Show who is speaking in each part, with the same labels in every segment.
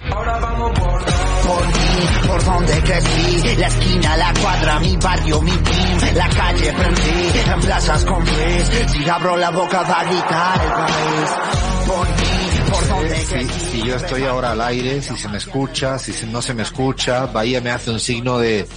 Speaker 1: Ahora vamos por, por mí, por donde crecí, la esquina, la cuadra, mi barrio, mi team, la calle prendí, en plazas con Luis, si abro la boca va a gritar el país, por mí, por donde
Speaker 2: Si,
Speaker 1: crecí.
Speaker 2: si yo estoy ahora al aire, si se me escucha, si no se me escucha, Bahía me hace un signo de,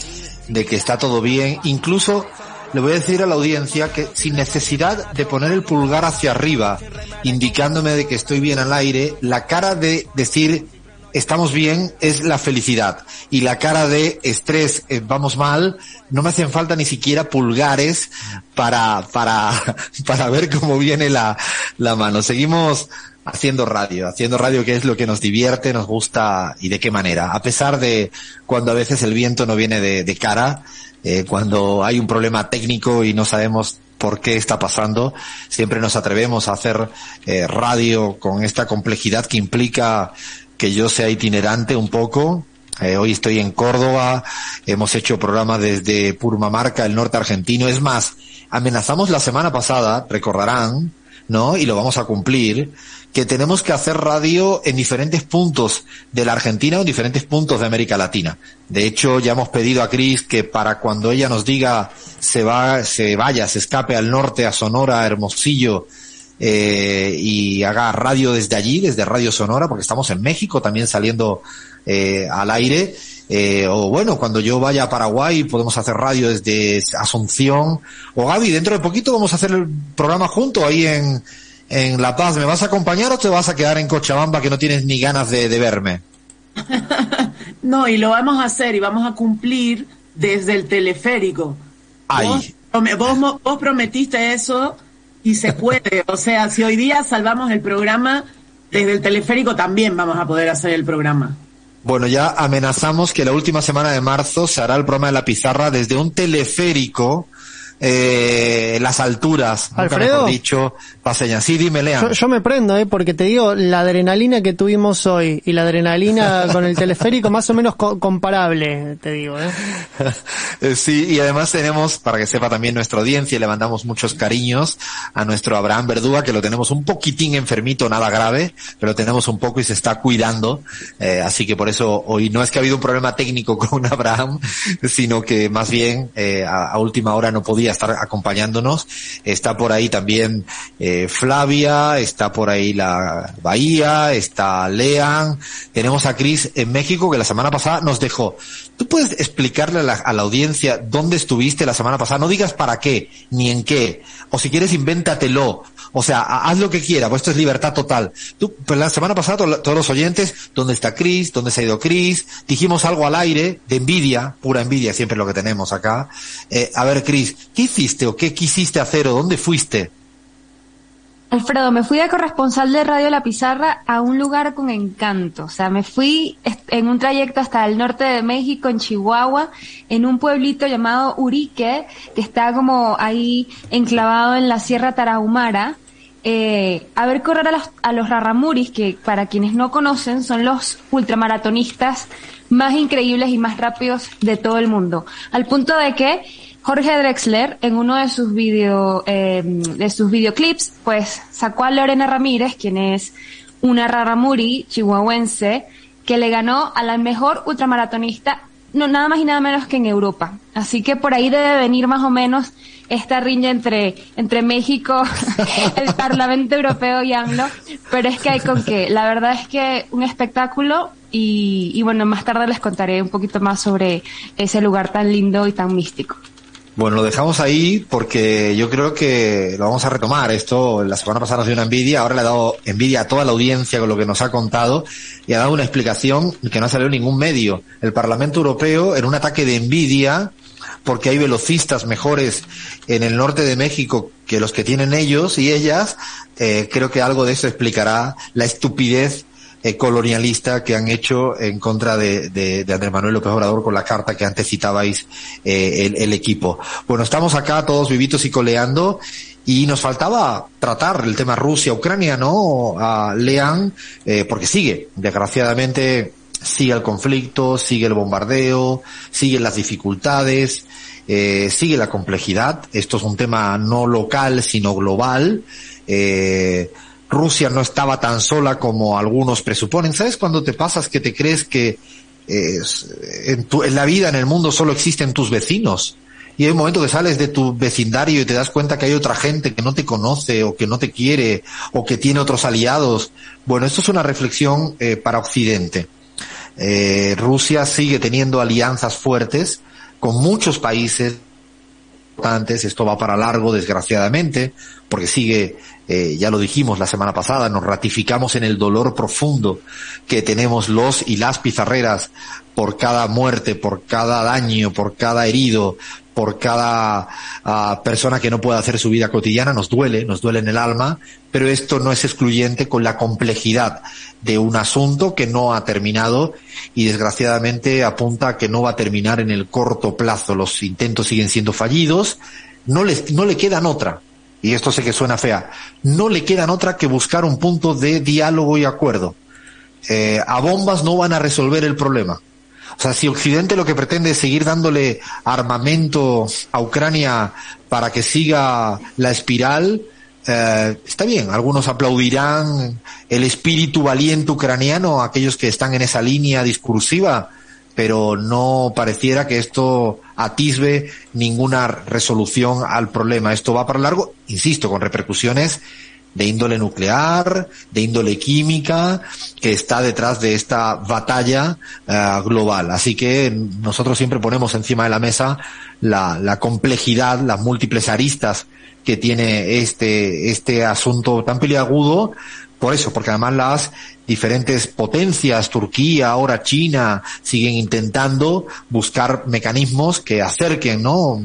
Speaker 2: de que está todo bien. Incluso le voy a decir a la audiencia que sin necesidad de poner el pulgar hacia arriba, indicándome de que estoy bien al aire, la cara de decir estamos bien es la felicidad y la cara de estrés eh, vamos mal no me hacen falta ni siquiera pulgares para para para ver cómo viene la la mano seguimos haciendo radio haciendo radio que es lo que nos divierte nos gusta y de qué manera a pesar de cuando a veces el viento no viene de, de cara eh, cuando hay un problema técnico y no sabemos por qué está pasando. Siempre nos atrevemos a hacer eh, radio con esta complejidad que implica que yo sea itinerante un poco. Eh, hoy estoy en Córdoba, hemos hecho programa desde Purmamarca, el norte argentino. Es más, amenazamos la semana pasada, recordarán, ¿no? Y lo vamos a cumplir, que tenemos que hacer radio en diferentes puntos de la Argentina o en diferentes puntos de América Latina. De hecho, ya hemos pedido a Cris que para cuando ella nos diga se va, se vaya, se escape al norte, a Sonora, a Hermosillo, eh, y haga radio desde allí, desde Radio Sonora, porque estamos en México también saliendo eh, al aire. Eh, o bueno, cuando yo vaya a Paraguay podemos hacer radio desde Asunción. O Gaby, dentro de poquito vamos a hacer el programa junto ahí en, en La Paz. ¿Me vas a acompañar o te vas a quedar en Cochabamba que no tienes ni ganas de, de verme?
Speaker 3: No, y lo vamos a hacer y vamos a cumplir desde el teleférico.
Speaker 2: Ay.
Speaker 3: Vos, vos prometiste eso y se puede. O sea, si hoy día salvamos el programa, desde el teleférico también vamos a poder hacer el programa.
Speaker 2: Bueno, ya amenazamos que la última semana de marzo se hará el programa de la pizarra desde un teleférico, eh, las alturas, nunca
Speaker 4: Alfredo.
Speaker 2: mejor dicho, paseña. Sí, dime, Lea.
Speaker 4: Yo, yo me prendo, ¿eh? porque te digo, la adrenalina que tuvimos hoy y la adrenalina con el teleférico más o menos co- comparable, te digo. ¿eh?
Speaker 2: Eh, Sí, y además tenemos, para que sepa también nuestra audiencia, le mandamos muchos cariños a nuestro Abraham Verdúa, que lo tenemos un poquitín enfermito, nada grave, pero tenemos un poco y se está cuidando. Eh, así que por eso hoy no es que ha habido un problema técnico con Abraham, sino que más bien eh, a, a última hora no podía estar acompañándonos. Está por ahí también eh, Flavia, está por ahí la Bahía, está Lean, tenemos a Cris en México que la semana pasada nos dejó. ¿Tú puedes explicarle a la, a la audiencia dónde estuviste la semana pasada? No digas para qué, ni en qué. O si quieres, invéntatelo. O sea, ha- haz lo que quieras, pues esto es libertad total. Tú, pues la semana pasada, to- todos los oyentes, ¿dónde está Cris? ¿Dónde se ha ido Cris? Dijimos algo al aire, de envidia, pura envidia, siempre lo que tenemos acá. Eh, a ver, Cris, ¿qué hiciste o qué quisiste hacer o dónde fuiste?
Speaker 5: Alfredo, me fui de corresponsal de Radio La Pizarra a un lugar con encanto. O sea, me fui en un trayecto hasta el norte de México, en Chihuahua, en un pueblito llamado Urique, que está como ahí enclavado en la Sierra Tarahumara. Eh, a ver correr a los, a los rarramuris, que para quienes no conocen son los ultramaratonistas más increíbles y más rápidos de todo el mundo. Al punto de que Jorge Drexler, en uno de sus video, eh, de sus videoclips, pues sacó a Lorena Ramírez, quien es una raramuri chihuahuense, que le ganó a la mejor ultramaratonista, no, nada más y nada menos que en Europa. Así que por ahí debe venir más o menos esta riña entre, entre México, el Parlamento Europeo y AMLO, pero es que hay con que, la verdad es que un espectáculo y, y bueno, más tarde les contaré un poquito más sobre ese lugar tan lindo y tan místico.
Speaker 2: Bueno, lo dejamos ahí porque yo creo que lo vamos a retomar. Esto la semana pasada nos dio una envidia, ahora le ha dado envidia a toda la audiencia con lo que nos ha contado y ha dado una explicación que no ha salido en ningún medio. El Parlamento Europeo, en un ataque de envidia, porque hay velocistas mejores en el norte de México que los que tienen ellos y ellas, eh, creo que algo de eso explicará la estupidez eh, colonialista que han hecho en contra de, Andrés Manuel López Obrador con la carta que antes citabais eh, el, equipo. Bueno, estamos acá todos vivitos y coleando y nos faltaba tratar el tema Rusia-Ucrania, ¿no? Lean, eh, porque sigue, desgraciadamente, sigue el conflicto, sigue el bombardeo, siguen las dificultades, eh, sigue la complejidad. Esto es un tema no local, sino global. Rusia no estaba tan sola como algunos presuponen. ¿Sabes cuando te pasas que te crees que eh, en, tu, en la vida, en el mundo, solo existen tus vecinos? Y hay un momento que sales de tu vecindario y te das cuenta que hay otra gente que no te conoce o que no te quiere o que tiene otros aliados. Bueno, esto es una reflexión eh, para Occidente. Eh, Rusia sigue teniendo alianzas fuertes con muchos países importantes. Esto va para largo, desgraciadamente, porque sigue, eh, ya lo dijimos la semana pasada, nos ratificamos en el dolor profundo que tenemos los y las pizarreras por cada muerte, por cada daño, por cada herido, por cada uh, persona que no puede hacer su vida cotidiana, nos duele, nos duele en el alma, pero esto no es excluyente con la complejidad de un asunto que no ha terminado y desgraciadamente apunta a que no va a terminar en el corto plazo. Los intentos siguen siendo fallidos, no, les, no le quedan otra, y esto sé que suena fea, no le quedan otra que buscar un punto de diálogo y acuerdo. Eh, a bombas no van a resolver el problema. O sea, si Occidente lo que pretende es seguir dándole armamento a Ucrania para que siga la espiral, eh, está bien, algunos aplaudirán el espíritu valiente ucraniano, aquellos que están en esa línea discursiva, pero no pareciera que esto atisbe ninguna resolución al problema. Esto va para largo, insisto, con repercusiones de índole nuclear, de índole química, que está detrás de esta batalla uh, global. Así que nosotros siempre ponemos encima de la mesa la, la complejidad, las múltiples aristas que tiene este, este asunto tan peliagudo, por eso, porque además las diferentes potencias, Turquía, ahora China, siguen intentando buscar mecanismos que acerquen, ¿no?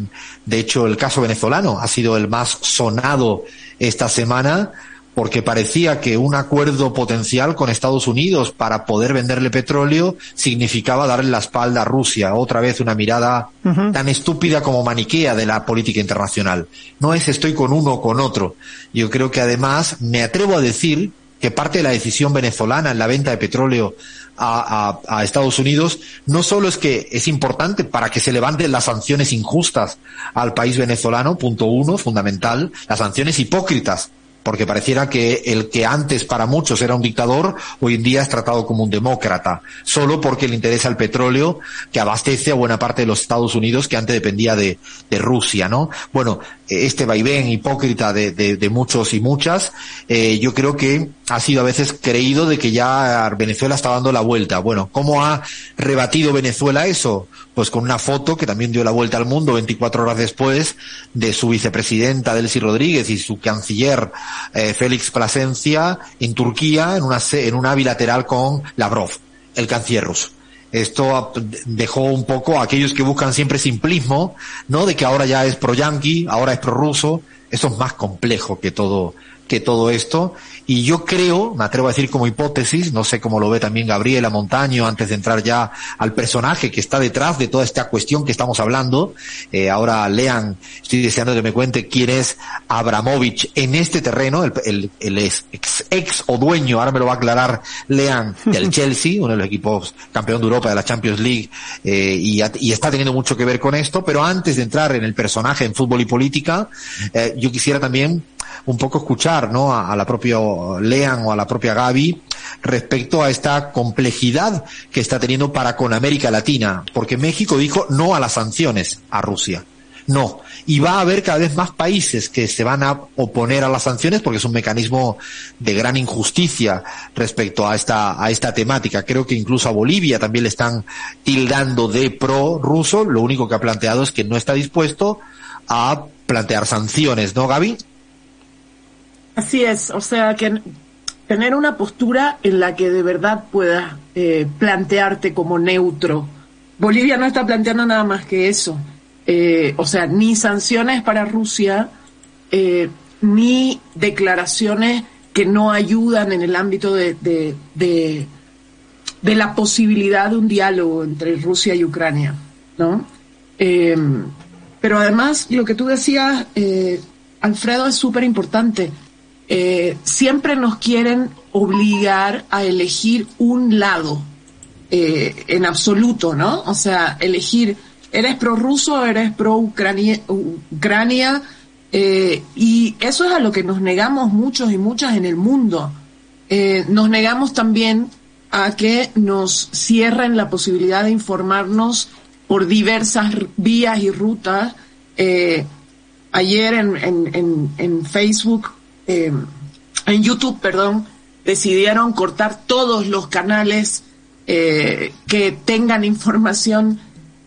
Speaker 2: De hecho, el caso venezolano ha sido el más sonado esta semana porque parecía que un acuerdo potencial con Estados Unidos para poder venderle petróleo significaba darle la espalda a Rusia. Otra vez una mirada uh -huh. tan estúpida como maniquea de la política internacional. No es estoy con uno o con otro. Yo creo que además me atrevo a decir que parte de la decisión venezolana en la venta de petróleo a, a, a, Estados Unidos no solo es que es importante para que se levanten las sanciones injustas al país venezolano, punto uno, fundamental, las sanciones hipócritas porque pareciera que el que antes para muchos era un dictador, hoy en día es tratado como un demócrata, solo porque le interesa el petróleo que abastece a buena parte de los Estados Unidos que antes dependía de, de Rusia, ¿no? Bueno, este vaivén hipócrita de, de, muchos y muchas, eh, yo creo que ha sido a veces creído de que ya Venezuela está dando la vuelta. Bueno, ¿cómo ha rebatido Venezuela eso? Pues con una foto que también dio la vuelta al mundo 24 horas después de su vicepresidenta Delcy Rodríguez y su canciller eh, Félix Plasencia en Turquía en una, en una bilateral con Lavrov, el canciller ruso. Esto dejó un poco a aquellos que buscan siempre simplismo, ¿no? De que ahora ya es pro yanqui, ahora es pro ruso. Esto es más complejo que todo, que todo esto. Y yo creo, me atrevo a decir como hipótesis, no sé cómo lo ve también Gabriela Montaño antes de entrar ya al personaje que está detrás de toda esta cuestión que estamos hablando. Eh, ahora lean, estoy deseando que me cuente quién es Abramovich en este terreno, el, el, el ex, ex, o dueño, ahora me lo va a aclarar Lean, del Chelsea, uno de los equipos campeón de Europa de la Champions League, eh, y, y, está teniendo mucho que ver con esto, pero antes de entrar en el personaje en fútbol y política, eh, yo quisiera también un poco escuchar, ¿no? A, la propia Lean o a la propia Gaby respecto a esta complejidad que está teniendo para con América Latina, porque México dijo no a las sanciones a Rusia. No. Y va a haber cada vez más países que se van a oponer a las sanciones porque es un mecanismo de gran injusticia respecto a esta, a esta temática. Creo que incluso a Bolivia también le están tildando de pro ruso. Lo único que ha planteado es que no está dispuesto a plantear sanciones, ¿no, Gaby?
Speaker 3: Así es, o sea que tener una postura en la que de verdad puedas eh, plantearte como neutro. Bolivia no está planteando nada más que eso. Eh, o sea, ni sanciones para Rusia, eh, ni declaraciones que no ayudan en el ámbito de, de, de, la posibilidad de un diálogo entre Rusia y Ucrania, ¿no? Eh, pero además, lo que tú decías, eh, Alfredo, es súper importante. Eh, siempre nos quieren obligar a elegir un lado eh, en absoluto, ¿no? O sea, elegir, ¿eres pro-ruso o eres pro-Ucrania? Ucrania, eh, y eso es a lo que nos negamos muchos y muchas en el mundo. Eh, nos negamos también a que nos cierren la posibilidad de informarnos por diversas vías y rutas. Eh, ayer en, en, en, en Facebook, eh, en YouTube, perdón, decidieron cortar todos los canales eh, que tengan información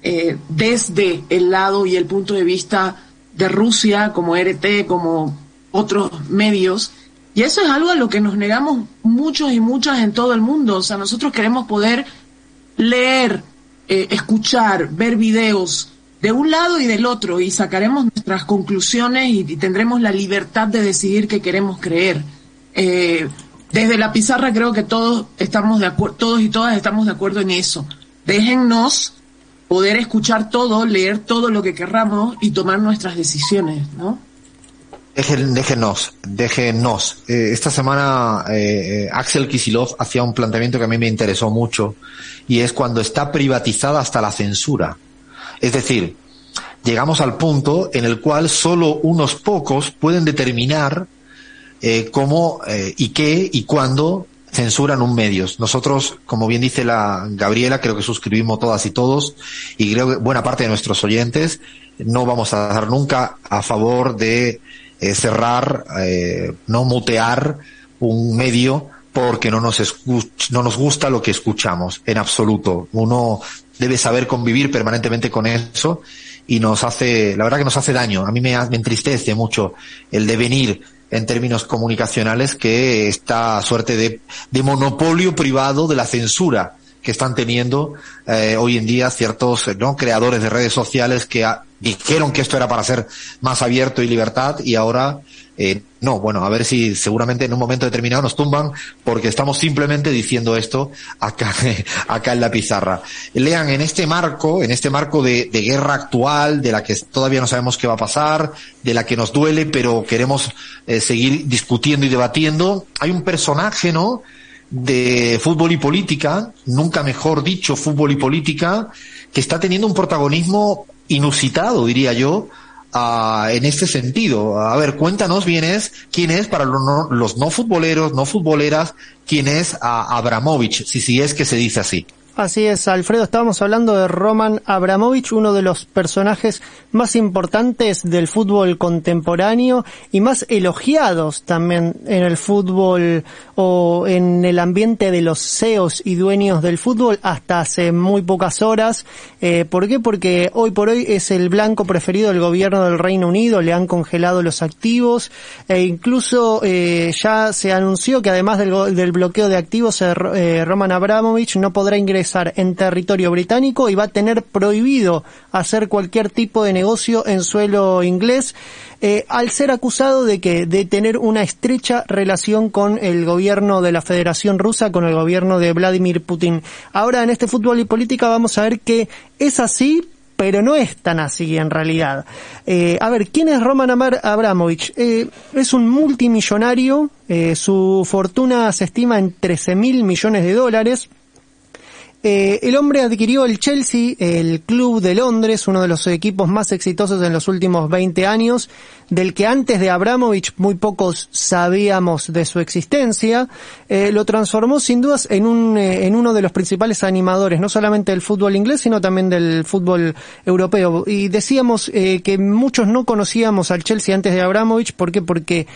Speaker 3: eh, desde el lado y el punto de vista de Rusia, como RT, como otros medios. Y eso es algo a lo que nos negamos muchos y muchas en todo el mundo. O sea, nosotros queremos poder leer, escuchar, ver videos de un lado y del otro y sacaremos nuestras conclusiones y, tendremos la libertad de decidir qué queremos creer. Eh, desde la pizarra creo que todos estamos de acuerdo, todos y todas estamos de acuerdo en eso. Déjennos poder escuchar todo, leer todo lo que querramos y tomar nuestras decisiones, ¿no?
Speaker 2: Déjenos, déjenos. Eh, esta semana eh, eh, Axel Kisilov hacía un planteamiento que a mí me interesó mucho y es cuando está privatizada hasta la censura. Es decir, llegamos al punto en el cual solo unos pocos pueden determinar eh, cómo eh, y qué y cuándo censuran un medios. Nosotros, como bien dice la Gabriela, creo que suscribimos todas y todos y creo que buena parte de nuestros oyentes no vamos a dar nunca a favor de eh, cerrar, eh, no mutear un medio porque no nos escuch- no nos gusta lo que escuchamos en absoluto. Uno debe saber convivir permanentemente con eso y nos hace, la verdad que nos hace daño. A mí me, entristece mucho el devenir en términos comunicacionales que esta suerte de, de monopolio privado de la censura que están teniendo eh, hoy en día ciertos ¿no? creadores de redes sociales que dijeron que esto era para ser más abierto y libertad y ahora eh, no, bueno, a ver si seguramente en un momento determinado nos tumban porque estamos simplemente diciendo esto acá, acá en la pizarra. Lean, en este marco, en este marco de, de guerra actual, de la que todavía no sabemos qué va a pasar, de la que nos duele, pero queremos eh, seguir discutiendo y debatiendo, hay un personaje, ¿no? De fútbol y política, nunca mejor dicho fútbol y política, que está teniendo un protagonismo inusitado, diría yo, ah, en este sentido. A ver, cuéntanos bien es quién es para los no, los no futboleros, no futboleras, quién es a Abramovich, si si es que se dice así.
Speaker 4: Así es, Alfredo, estábamos hablando de Roman Abramovich, uno de los personajes más importantes del fútbol contemporáneo y más elogiados también en el fútbol o en el ambiente de los CEOs y dueños del fútbol hasta hace muy pocas horas. Eh, ¿Por qué? Porque hoy por hoy es el blanco preferido del gobierno del Reino Unido, le han congelado los activos e incluso eh, ya se anunció que además del, bloqueo de activos, eh, eh, Roman Abramovich no podrá ingresar en territorio británico y va a tener prohibido hacer cualquier tipo de negocio en suelo inglés eh, al ser acusado de que de tener una estrecha relación con el gobierno de la Federación Rusa, con el gobierno de Vladimir Putin. Ahora en este fútbol y política vamos a ver que es así, pero no es tan así en realidad. Eh, a ver, ¿quién es Roman Abramovich? Eh, es un multimillonario, eh, su fortuna se estima en 13 mil millones de dólares. Eh, el hombre adquirió el Chelsea, el club de Londres, uno de los equipos más exitosos en los últimos 20 años, del que antes de Abramovich muy pocos sabíamos de su existencia. Eh, lo transformó sin dudas en, un, eh, en uno de los principales animadores, no solamente del fútbol inglés, sino también del fútbol europeo. Y decíamos eh, que muchos no conocíamos al Chelsea antes de Abramovich, ¿por qué? Porque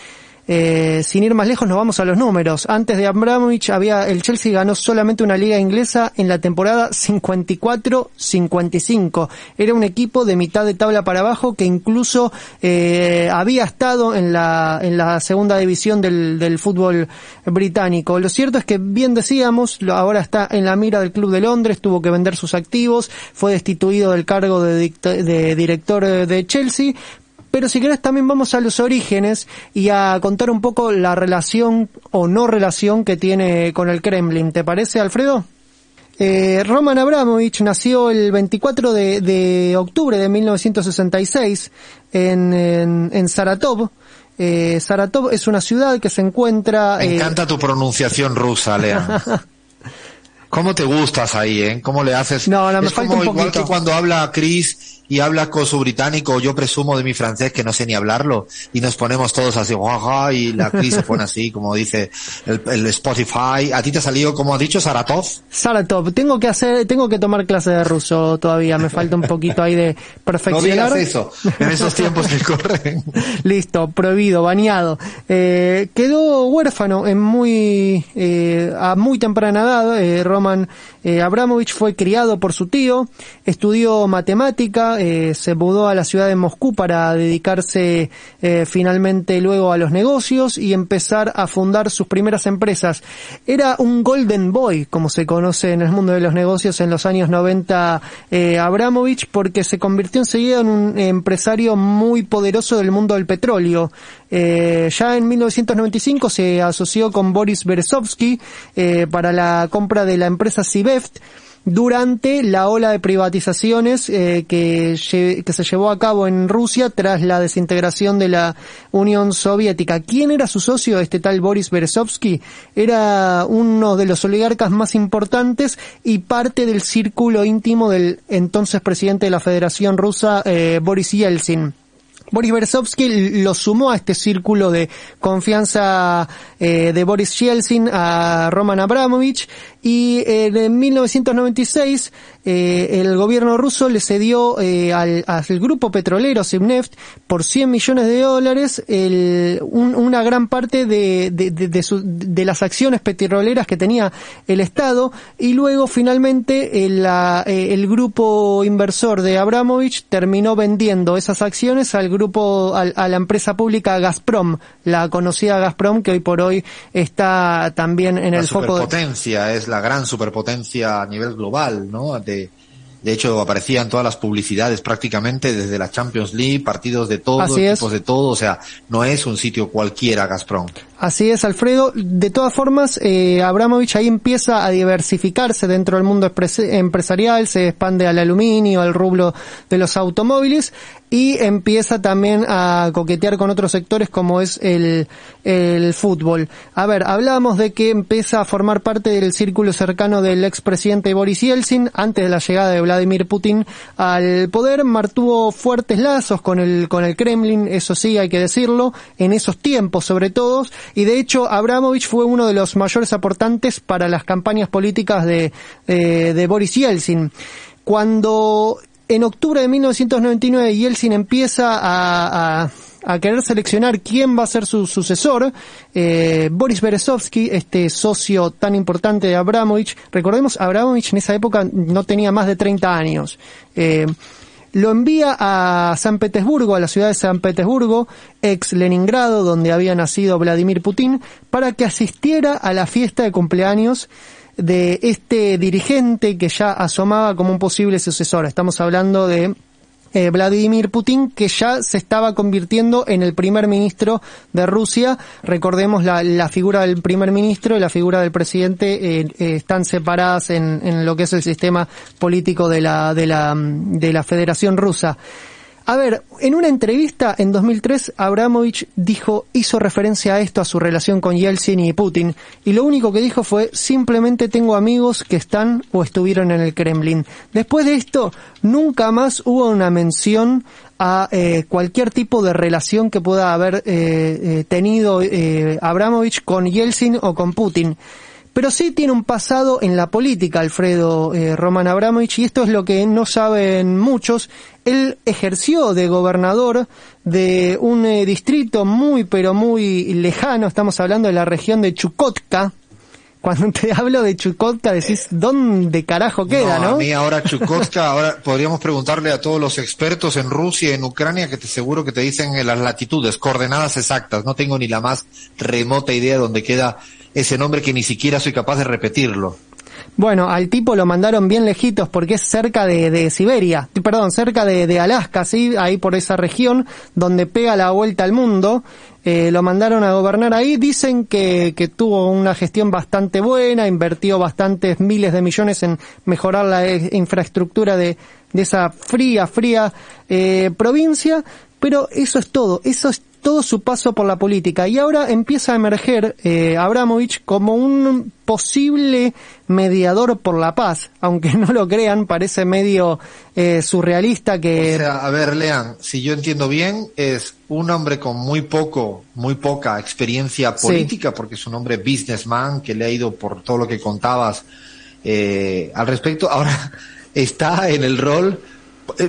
Speaker 4: eh, sin ir más lejos nos vamos a los números. Antes de Abramovich había el Chelsea ganó solamente una liga inglesa en la temporada 54-55. Era un equipo de mitad de tabla para abajo que incluso eh, había estado en la en la segunda división del, del fútbol británico. Lo cierto es que bien decíamos, ahora está en la mira del club de Londres, tuvo que vender sus activos, fue destituido del cargo de, de director eh, de Chelsea, pero si querés también vamos a los orígenes y a contar un poco la relación o no relación que tiene con el Kremlin. ¿Te parece, Alfredo? Eh, Roman Abramovich nació el 24 de, de octubre de 1966 en, en, en Saratov. Eh, Saratov es una ciudad que se encuentra...
Speaker 2: Me
Speaker 4: eh,
Speaker 2: encanta tu pronunciación rusa, Lea. ¿Cómo te gustas ahí, eh? ¿Cómo le haces?
Speaker 4: No, no, me
Speaker 2: es
Speaker 4: falta
Speaker 2: como
Speaker 4: un
Speaker 2: igual que cuando habla Chris y habla con su británico, yo presumo de mi francés que no sé ni hablarlo, y nos ponemos todos así, guaja, y la Chris se pone así, como dice el, el Spotify. ¿A ti te ha salido, como has dicho, Saratov?
Speaker 4: Saratov, tengo que hacer, tengo que tomar clase de ruso todavía, me falta un poquito ahí de
Speaker 2: No
Speaker 4: perfeccionar.
Speaker 2: digas eso, en esos tiempos que corren.
Speaker 4: Listo, prohibido, baneado. Eh, quedó huérfano en muy, eh, a muy temprana edad. Eh, Roman eh, Abramovich fue criado por su tío, estudió matemática, eh, se mudó a la ciudad de Moscú para dedicarse eh, finalmente luego a los negocios y empezar a fundar sus primeras empresas. Era un golden boy, como se conoce en el mundo de los negocios en los años 90 eh, Abramovich, porque se convirtió enseguida en un empresario muy poderoso del mundo del petróleo. Eh, ya en 1995 se asoció con Boris Berezovsky eh, para la compra de la empresa Sibeft durante la ola de privatizaciones eh, que, se llevó a cabo en Rusia tras la desintegración de la Unión Soviética. ¿Quién era su socio, este tal Boris Berezovsky? Era uno de los oligarcas más importantes y parte del círculo íntimo del entonces presidente de la Federación Rusa, eh, Boris Yeltsin. Boris Berezovsky lo sumó a este círculo de confianza eh, de Boris Yeltsin a Roman Abramovich y eh, en 1996 eh, el gobierno ruso le cedió eh, al, al grupo petrolero Simneft por 100 millones de dólares el- un- una gran parte de, de, de- de su- de las acciones petroleras que tenía el Estado y luego finalmente el, la- eh, el grupo inversor de Abramovich terminó vendiendo esas acciones al grupo, al- a la empresa pública Gazprom, la conocida Gazprom que hoy por hoy está también en
Speaker 2: la
Speaker 4: el foco de,
Speaker 2: superpotencia, es la gran superpotencia a nivel global, ¿no? De, de hecho, aparecían todas las publicidades prácticamente desde la Champions League, partidos de todo,
Speaker 4: Así es.
Speaker 2: equipos de todo, o sea, no es un sitio cualquiera Gazprom.
Speaker 4: Así es, Alfredo. De todas formas, eh, Abramovich ahí empieza a diversificarse dentro del mundo empresarial, se expande al aluminio, al rublo de los automóviles y empieza también a coquetear con otros sectores como es el, el fútbol. A ver, hablábamos de que empieza a formar parte del círculo cercano del expresidente Boris Yeltsin antes de la llegada de Vladimir Putin al poder, mantuvo fuertes lazos con el, con el Kremlin, eso sí hay que decirlo, en esos tiempos sobre todo, y de hecho Abramovich fue uno de los mayores aportantes para las campañas políticas de, de, de Boris Yeltsin. Cuando en octubre de 1999 Yeltsin empieza a, a querer seleccionar quién va a ser su sucesor, eh, Boris Berezovsky, este socio tan importante de Abramovich, recordemos, Abramovich en esa época no tenía más de 30 años, eh, lo envía a San Petersburgo, a la ciudad de San Petersburgo, ex Leningrado, donde había nacido Vladimir Putin, para que asistiera a la fiesta de cumpleaños de este dirigente que ya asomaba como un posible sucesor. Estamos hablando de eh, Vladimir Putin, que ya se estaba convirtiendo en el primer ministro de Rusia. Recordemos la, la figura del primer ministro y la figura del presidente eh, eh, están separadas en, en lo que es el sistema político de la, de la, de la Federación Rusa. A ver, en una entrevista en 2003, Abramovich dijo, hizo referencia a esto, a su relación con Yeltsin y Putin, y lo único que dijo fue, simplemente tengo amigos que están o estuvieron en el Kremlin. Después de esto, nunca más hubo una mención a eh, cualquier tipo de relación que pueda haber eh, eh, tenido eh, Abramovich con Yeltsin o con Putin. Pero sí tiene un pasado en la política, Alfredo eh, Roman Abramovich, y esto es lo que no saben muchos. Él ejerció de gobernador de un eh, distrito muy, pero muy lejano, estamos hablando de la región de Chukotka. Cuando te hablo de Chukotka decís, ¿dónde carajo queda, no?
Speaker 2: A mí ahora Chukotka, ahora podríamos preguntarle a todos los expertos en Rusia y en Ucrania que te seguro que te dicen en las latitudes, coordenadas exactas. No tengo ni la más remota idea de dónde queda ese nombre que ni siquiera soy capaz de repetirlo.
Speaker 4: Bueno, al tipo lo mandaron bien lejitos porque es cerca de, de Siberia, perdón, cerca de, de, Alaska, sí, ahí por esa región donde pega la vuelta al mundo. Eh, lo mandaron a gobernar ahí. Dicen que, que tuvo una gestión bastante buena, invirtió bastantes miles de millones en mejorar la eh, infraestructura de, de esa fría, fría eh, provincia. Pero eso es todo, eso es todo su paso por la política y ahora empieza a emerger eh, Abramovich como un posible mediador por la paz, aunque no lo crean, parece medio eh, surrealista que...
Speaker 2: O sea, a ver, Lean, si yo entiendo bien, es un hombre con muy poco, muy poca experiencia política, sí. porque es un hombre businessman que le ha ido por todo lo que contabas eh, al respecto, ahora está en el rol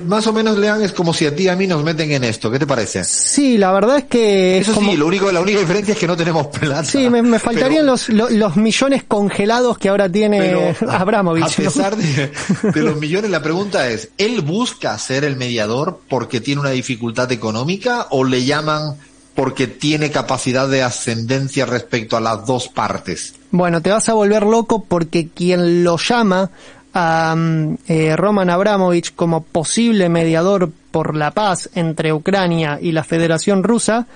Speaker 2: más o menos, Lean, es como si a ti y a mí nos meten en esto. ¿Qué te parece?
Speaker 4: Sí, la verdad es que...
Speaker 2: Eso
Speaker 4: como...
Speaker 2: sí, lo único, la única diferencia es que no tenemos plata.
Speaker 4: Sí, me, me faltarían pero... los, los, los, millones congelados que ahora tiene pero, Abramovich.
Speaker 2: A pesar ¿no? de, de, los millones, la pregunta es, ¿él busca ser el mediador porque tiene una dificultad económica o le llaman porque tiene capacidad de ascendencia respecto a las dos partes?
Speaker 4: Bueno, te vas a volver loco porque quien lo llama a eh, Roman Abramovich como posible mediador por la paz entre Ucrania y la Federación Rusa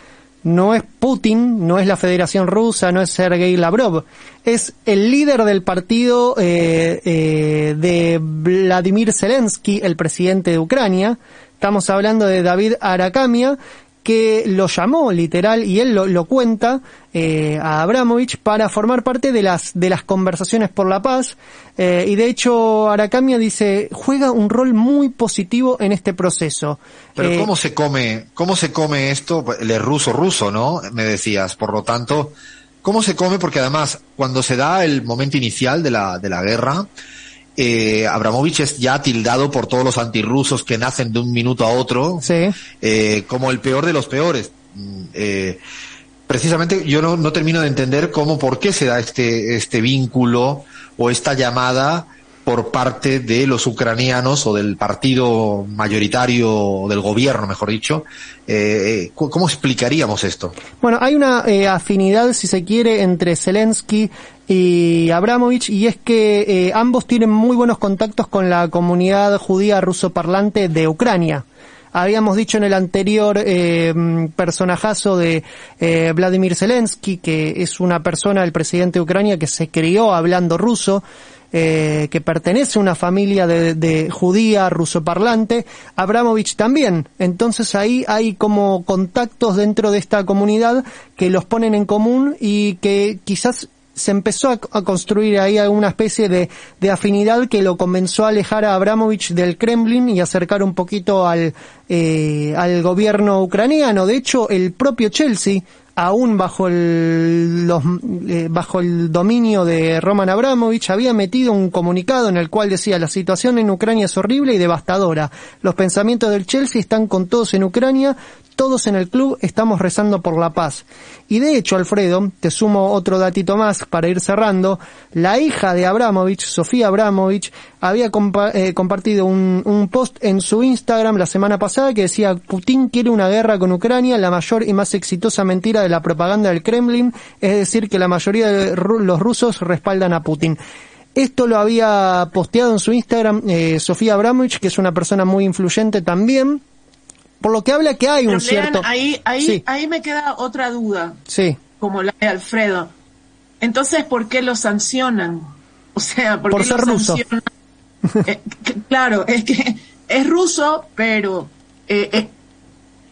Speaker 4: no es Putin, no es la Federación Rusa, no es Sergei Lavrov, es el líder del partido eh, eh, de Vladimir Zelensky, el presidente de Ucrania. Estamos hablando de David Arakamia, que lo llamó literal y él lo, lo cuenta eh, a Abramovich para formar parte de las de las conversaciones por la paz. Eh, y de hecho Aracamia dice juega un rol muy positivo en este proceso.
Speaker 2: Pero eh, cómo se come cómo se come esto el ruso ruso no me decías. Por lo tanto cómo se come porque además cuando se da el momento inicial de la de la guerra eh, Abramovich es ya tildado por todos los antirrusos que nacen de un minuto a otro
Speaker 4: sí.
Speaker 2: eh, como el peor de los peores. Eh, precisamente yo no, no, termino de entender cómo, por qué se da este, este vínculo o esta llamada por parte de los ucranianos o del partido mayoritario del gobierno, mejor dicho. Eh, ¿Cómo explicaríamos esto?
Speaker 4: Bueno, hay una eh, afinidad, si se quiere, entre Zelensky y Abramovich, y es que eh, ambos tienen muy buenos contactos con la comunidad judía ruso parlante de Ucrania. Habíamos dicho en el anterior eh, personajazo de eh, Vladimir Zelensky, que es una persona, el presidente de Ucrania, que se crió hablando ruso, eh, que pertenece a una familia de, de judía rusoparlante, Abramovich también. Entonces ahí hay como contactos dentro de esta comunidad que los ponen en común y que quizás se empezó a, construir ahí una especie de, de, afinidad que lo comenzó a alejar a Abramovich del Kremlin y acercar un poquito al, eh, al gobierno ucraniano. De hecho, el propio Chelsea, aún bajo el, los, eh, bajo el dominio de Roman Abramovich, había metido un comunicado en el cual decía la situación en Ucrania es horrible y devastadora. Los pensamientos del Chelsea están con todos en Ucrania, todos en el club estamos rezando por la paz. Y de hecho, Alfredo, te sumo otro datito más para ir cerrando, la hija de Abramovich, Sofía Abramovich, había compa eh, compartido un, post en su Instagram la semana pasada que decía Putin quiere una guerra con Ucrania, la mayor y más exitosa mentira de la propaganda del Kremlin, es decir, que la mayoría de los rusos respaldan a Putin. Esto lo había posteado en su Instagram eh, Sofía Abramovich, que es una persona muy influyente también, por lo que habla que hay
Speaker 3: Pero
Speaker 4: un cierto...
Speaker 3: Ahí, ahí, sí. ahí me queda otra duda.
Speaker 4: Sí.
Speaker 3: Como la de Alfredo. Entonces, ¿por qué lo sancionan? O sea, ¿por,
Speaker 4: por
Speaker 3: qué
Speaker 4: ser
Speaker 3: lo
Speaker 4: ruso.
Speaker 3: eh, claro, es que es ruso, pero eh, eh,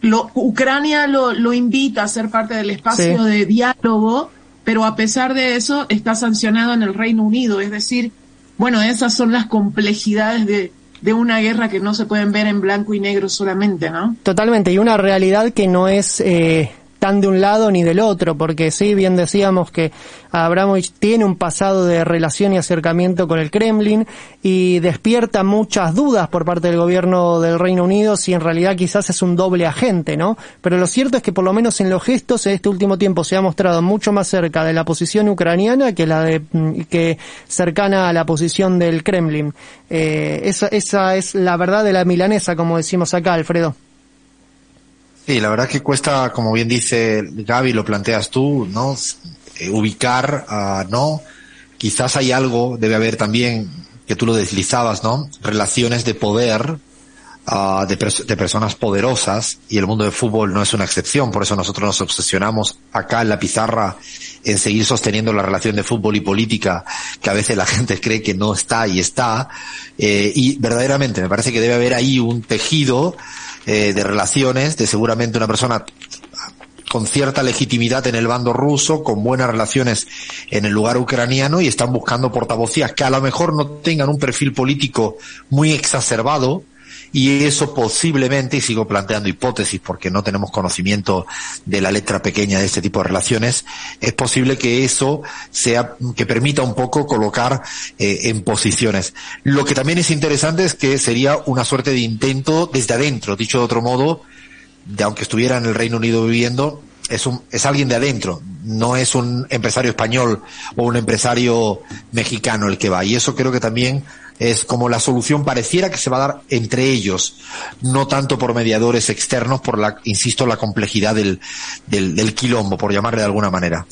Speaker 3: lo, Ucrania lo, lo, invita a ser parte del espacio sí. de diálogo, pero a pesar de eso está sancionado en el Reino Unido. Es decir, bueno, esas son las complejidades de, de una guerra que no se pueden ver en blanco y negro solamente, ¿no?
Speaker 4: Totalmente, y una realidad que no es eh, tan de un lado ni del otro, porque sí, bien decíamos que Abramovich tiene un pasado de relación y acercamiento con el Kremlin y despierta muchas dudas por parte del gobierno del Reino Unido si en realidad quizás es un doble agente, ¿no? Pero lo cierto es que por lo menos en los gestos en este último tiempo se ha mostrado mucho más cerca de la posición ucraniana que la de que cercana a la posición del Kremlin. Eh, esa, esa es la verdad de la milanesa, como decimos acá, Alfredo.
Speaker 2: Sí, la verdad que cuesta, como bien dice Gaby, lo planteas tú, ¿no? Eh, ubicar, ¿no? quizás hay algo, debe haber también, que tú lo deslizabas, ¿no? Relaciones de poder, de, de, personas poderosas y el mundo del fútbol no es una excepción. Por eso nosotros nos obsesionamos acá en la pizarra en seguir sosteniendo la relación de fútbol y política que a veces la gente cree que no está y está. Eh, y verdaderamente me parece que debe haber ahí un tejido eh, de relaciones de seguramente una persona con cierta legitimidad en el bando ruso, con buenas relaciones en el lugar ucraniano y están buscando portavocías que a lo mejor no tengan un perfil político muy exacerbado, y eso posiblemente, y sigo planteando hipótesis porque no tenemos conocimiento de la letra pequeña de este tipo de relaciones, es posible que eso sea, que permita un poco colocar eh, en posiciones. Lo que también es interesante es que sería una suerte de intento desde adentro, dicho de otro modo, de aunque estuviera en el Reino Unido viviendo, es un, es alguien de adentro, no es un empresario español o un empresario mexicano el que va. Y eso creo que también es como la solución pareciera que se va a dar entre ellos, no tanto por mediadores externos, por la, insisto, la complejidad del, del, del quilombo, por llamarle de alguna manera.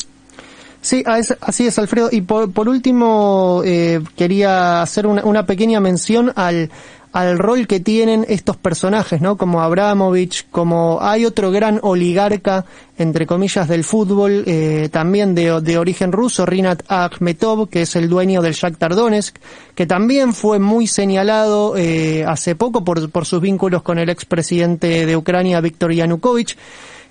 Speaker 4: Sí, así es, Alfredo. Y por, por último, eh, quería hacer una, una pequeña mención al, al rol que tienen estos personajes, ¿no? Como Abramovich, como hay otro gran oligarca, entre comillas, del fútbol, eh, también de, origen ruso, Rinat Akhmetov, que es el dueño del Shakhtar Donetsk, que también fue muy señalado eh, hace poco por, por sus vínculos con el expresidente de Ucrania, Viktor Yanukovych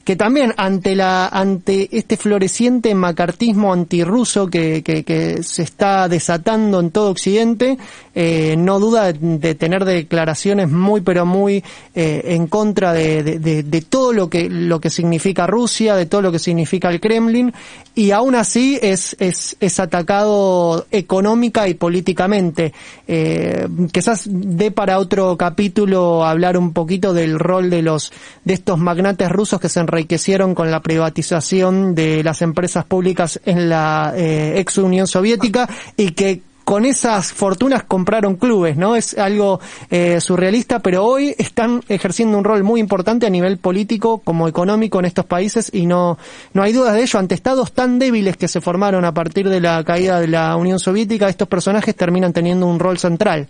Speaker 4: que también ante la ante este floreciente macartismo antirruso que, que, que se está desatando en todo Occidente, eh, no duda de, tener declaraciones muy pero muy eh, en contra de, de, de, todo lo que lo que significa Rusia, de todo lo que significa el Kremlin, y aún así es es, es atacado económica y políticamente. Eh, quizás dé para otro capítulo hablar un poquito del rol de los de estos magnates rusos que se enriquecieron con la privatización de las empresas públicas en la eh, ex Unión Soviética y que con esas fortunas compraron clubes, ¿no? Es algo eh, surrealista, pero hoy están ejerciendo un rol muy importante a nivel político como económico en estos países y no, no hay dudas de ello. Ante estados tan débiles que se formaron a partir de la caída de la Unión Soviética, estos personajes terminan teniendo un rol central.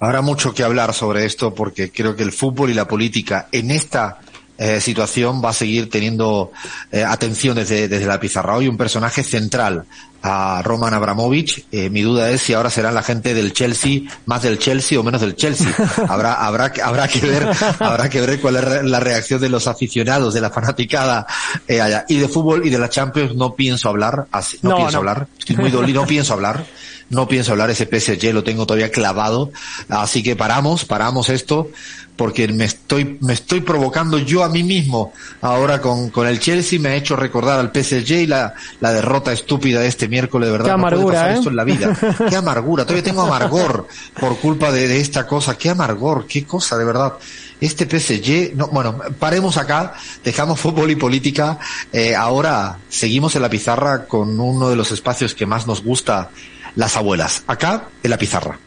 Speaker 2: Habrá mucho que hablar sobre esto porque creo que el fútbol y la política en esta eh, situación va a seguir teniendo eh, atención desde, desde la pizarra. Hoy un personaje central a Roman Abramovich. Eh, mi duda es si ahora serán la gente del Chelsea más del Chelsea o menos del Chelsea. Habrá, habrá, habrá que ver, habrá que ver cuál es la reacción de los aficionados, de la fanaticada eh, allá. Y de fútbol y de la Champions no pienso hablar, así, no, no pienso no. hablar. Estoy muy dolido, no pienso hablar. No pienso hablar ese PSG, lo tengo todavía clavado. Así que paramos, paramos esto porque me estoy, me estoy provocando yo a mí mismo ahora con, con el Chelsea, me ha hecho recordar al PSG y la, la derrota estúpida de este miércoles, de verdad.
Speaker 4: Qué amargura,
Speaker 2: no puede pasar
Speaker 4: ¿eh?
Speaker 2: esto en la vida. Qué amargura, todavía tengo amargor por culpa de, de esta cosa, qué amargor, qué cosa, de verdad este PSG, no, bueno, paremos acá, dejamos fútbol y política, eh, ahora seguimos en la pizarra con uno de los espacios que más nos gusta las abuelas, acá en la pizarra.